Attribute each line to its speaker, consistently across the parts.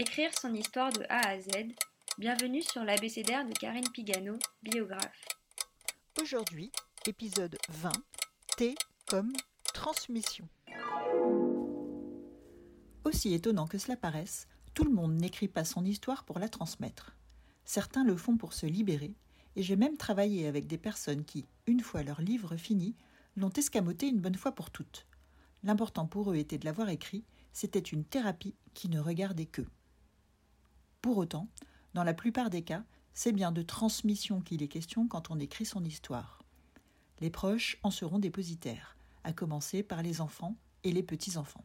Speaker 1: Écrire son histoire de A à Z. Bienvenue sur l'abécédaire de Karine Pigano, biographe.
Speaker 2: Aujourd'hui, épisode 20, T comme transmission. Aussi étonnant que cela paraisse, tout le monde n'écrit pas son histoire pour la transmettre. Certains le font pour se libérer, et j'ai même travaillé avec des personnes qui, une fois leur livre fini, l'ont escamoté une bonne fois pour toutes. L'important pour eux était de l'avoir écrit, c'était une thérapie qui ne regardait qu'eux. Pour autant, dans la plupart des cas, c'est bien de transmission qu'il est question quand on écrit son histoire. Les proches en seront dépositaires, à commencer par les enfants et les petits-enfants.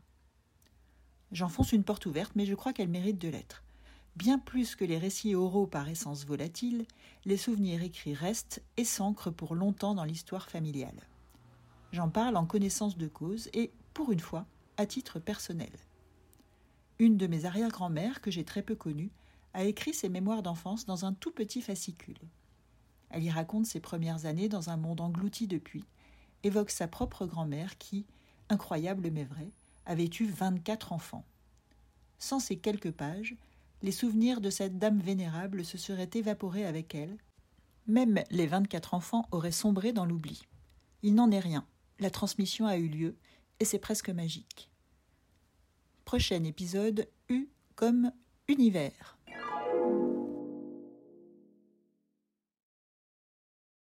Speaker 2: J'enfonce une porte ouverte, mais je crois qu'elle mérite de l'être. Bien plus que les récits oraux par essence volatiles, les souvenirs écrits restent et s'ancrent pour longtemps dans l'histoire familiale. J'en parle en connaissance de cause et, pour une fois, à titre personnel. Une de mes arrière-grand-mères, que j'ai très peu connue, a écrit ses mémoires d'enfance dans un tout petit fascicule. Elle y raconte ses premières années dans un monde englouti depuis, évoque sa propre grand-mère qui, incroyable mais vrai, avait eu 24 enfants. Sans ces quelques pages, les souvenirs de cette dame vénérable se seraient évaporés avec elle. Même les 24 enfants auraient sombré dans l'oubli. Il n'en est rien. La transmission a eu lieu et c'est presque magique. Prochain épisode U comme univers.